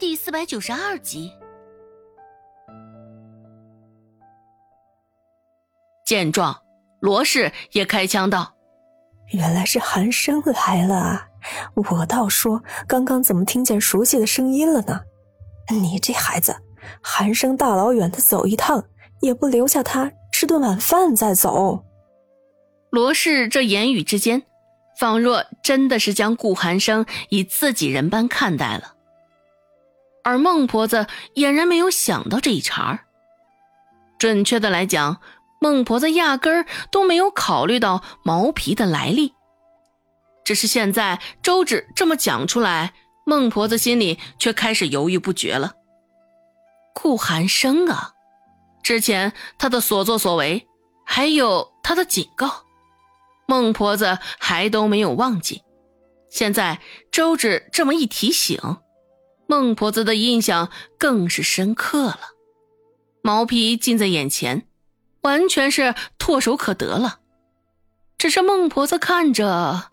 第四百九十二集。见状，罗氏也开腔道：“原来是寒生来了啊，我倒说刚刚怎么听见熟悉的声音了呢？你这孩子，寒生大老远的走一趟，也不留下他吃顿晚饭再走。”罗氏这言语之间。仿若真的是将顾寒生以自己人般看待了，而孟婆子俨然没有想到这一茬儿。准确的来讲，孟婆子压根儿都没有考虑到毛皮的来历。只是现在周芷这么讲出来，孟婆子心里却开始犹豫不决了。顾寒生啊，之前他的所作所为，还有他的警告。孟婆子还都没有忘记，现在周芷这么一提醒，孟婆子的印象更是深刻了。毛皮近在眼前，完全是唾手可得了。只是孟婆子看着，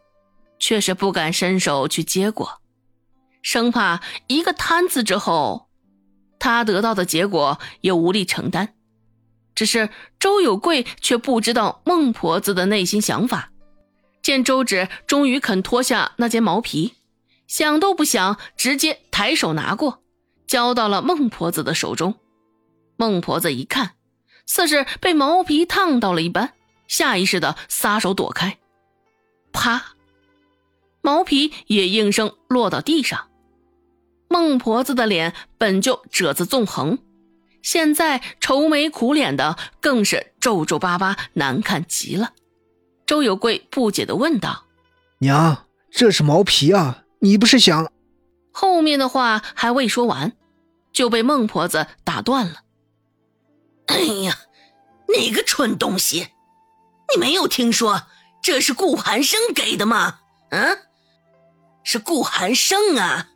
却是不敢伸手去接过，生怕一个贪字之后，他得到的结果也无力承担。只是周有贵却不知道孟婆子的内心想法，见周芷终于肯脱下那件毛皮，想都不想，直接抬手拿过，交到了孟婆子的手中。孟婆子一看，似是被毛皮烫到了一般，下意识的撒手躲开，啪，毛皮也应声落到地上。孟婆子的脸本就褶子纵横。现在愁眉苦脸的，更是皱皱巴巴，难看极了。周有贵不解的问道：“娘，这是毛皮啊？你不是想……”后面的话还未说完，就被孟婆子打断了。“哎呀，你个蠢东西，你没有听说这是顾寒生给的吗？嗯，是顾寒生啊。”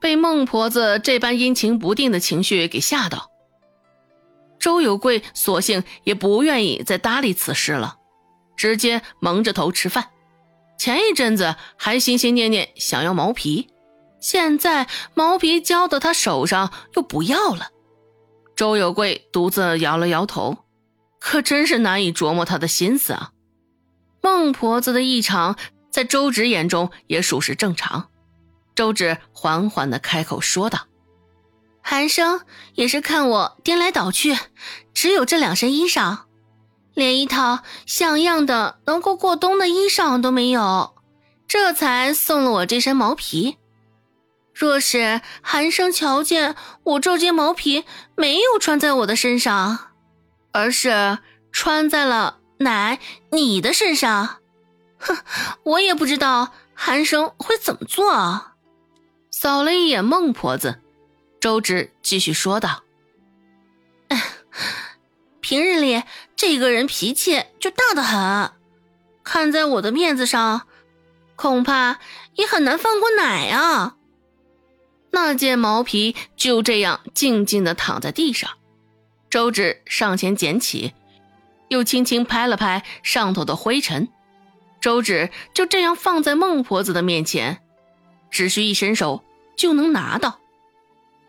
被孟婆子这般阴晴不定的情绪给吓到，周有贵索性也不愿意再搭理此事了，直接蒙着头吃饭。前一阵子还心心念念想要毛皮，现在毛皮交到他手上又不要了。周有贵独自摇了摇头，可真是难以琢磨他的心思啊。孟婆子的异常，在周芷眼中也属实正常。周芷缓缓的开口说道：“寒生也是看我颠来倒去，只有这两身衣裳，连一套像样的能够过冬的衣裳都没有，这才送了我这身毛皮。若是寒生瞧见我这件毛皮没有穿在我的身上，而是穿在了乃你的身上，哼，我也不知道寒生会怎么做啊。”扫了一眼孟婆子，周芷继续说道：“ 平日里这个人脾气就大得很，看在我的面子上，恐怕也很难放过奶啊。”那件毛皮就这样静静的躺在地上，周芷上前捡起，又轻轻拍了拍上头的灰尘，周芷就这样放在孟婆子的面前，只需一伸手。就能拿到，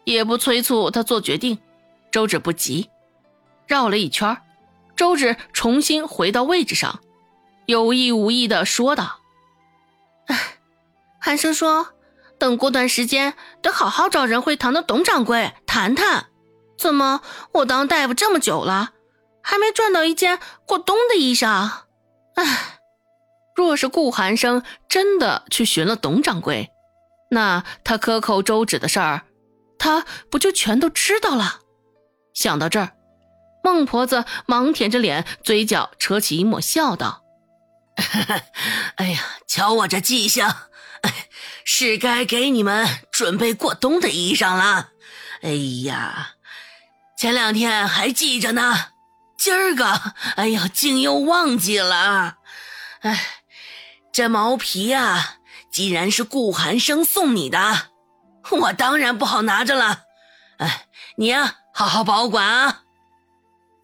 也不催促他做决定。周芷不急，绕了一圈，周芷重新回到位置上，有意无意的说道：“寒生说，等过段时间得好好找仁惠堂的董掌柜谈谈。怎么我当大夫这么久了，还没赚到一件过冬的衣裳？唉，若是顾寒生真的去寻了董掌柜。”那他克扣周芷的事儿，他不就全都知道了？想到这儿，孟婆子忙舔着脸，嘴角扯起一抹笑道：“ 哎呀，瞧我这记性，是该给你们准备过冬的衣裳了。哎呀，前两天还记着呢，今儿个，哎呀，竟又忘记了。哎，这毛皮呀。”既然是顾寒生送你的，我当然不好拿着了。哎，你呀，好好保管啊。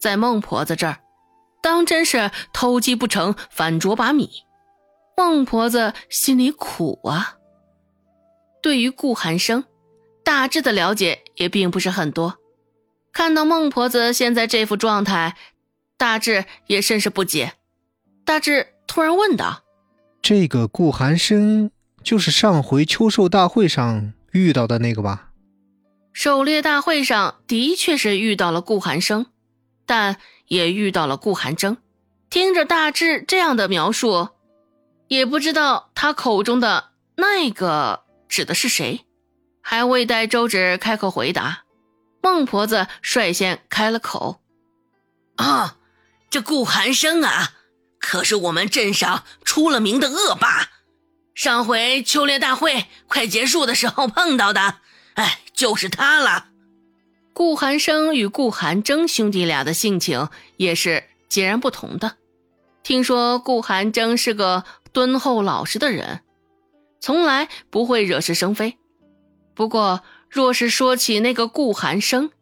在孟婆子这儿，当真是偷鸡不成反啄把米。孟婆子心里苦啊。对于顾寒生，大致的了解也并不是很多。看到孟婆子现在这副状态，大志也甚是不解。大志突然问道：“这个顾寒生就是上回秋狩大会上遇到的那个吧？”狩猎大会上的确是遇到了顾寒生，但也遇到了顾寒征。听着大志这样的描述，也不知道他口中的那个指的是谁。还未待周芷开口回答，孟婆子率先开了口：“啊，这顾寒生啊，可是我们镇上出了名的恶霸。上回秋猎大会快结束的时候碰到的，哎，就是他了。”顾寒生与顾寒征兄弟俩的性情也是截然不同的。听说顾寒征是个敦厚老实的人，从来不会惹是生非。不过，若是说起那个顾寒生，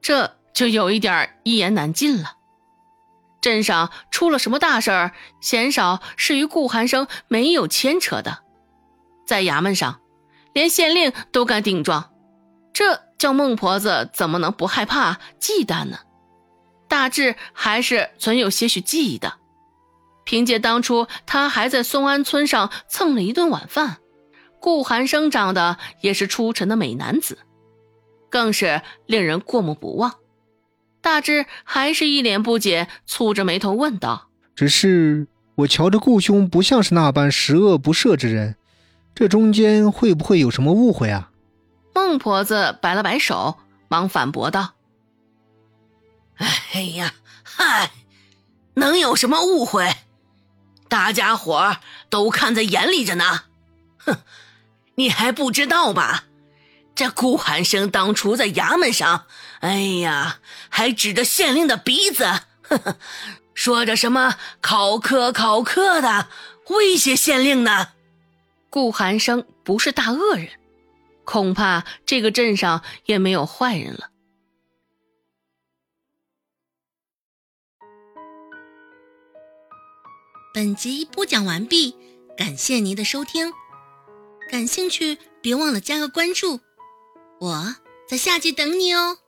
这就有一点一言难尽了。镇上出了什么大事儿，鲜少是与顾寒生没有牵扯的。在衙门上，连县令都敢顶撞，这叫孟婆子怎么能不害怕忌惮呢？大致还是存有些许记忆的。凭借当初他还在松安村上蹭了一顿晚饭。顾寒生长得也是出尘的美男子，更是令人过目不忘。大志还是一脸不解，蹙着眉头问道：“只是我瞧着顾兄不像是那般十恶不赦之人，这中间会不会有什么误会啊？”孟婆子摆了摆手，忙反驳道：“哎呀，嗨，能有什么误会？大家伙都看在眼里着呢。哼！”你还不知道吧？这顾寒生当初在衙门上，哎呀，还指着县令的鼻子，呵呵，说着什么考科考科的，威胁县令呢。顾寒生不是大恶人，恐怕这个镇上也没有坏人了。本集播讲完毕，感谢您的收听。感兴趣，别忘了加个关注，我在下集等你哦。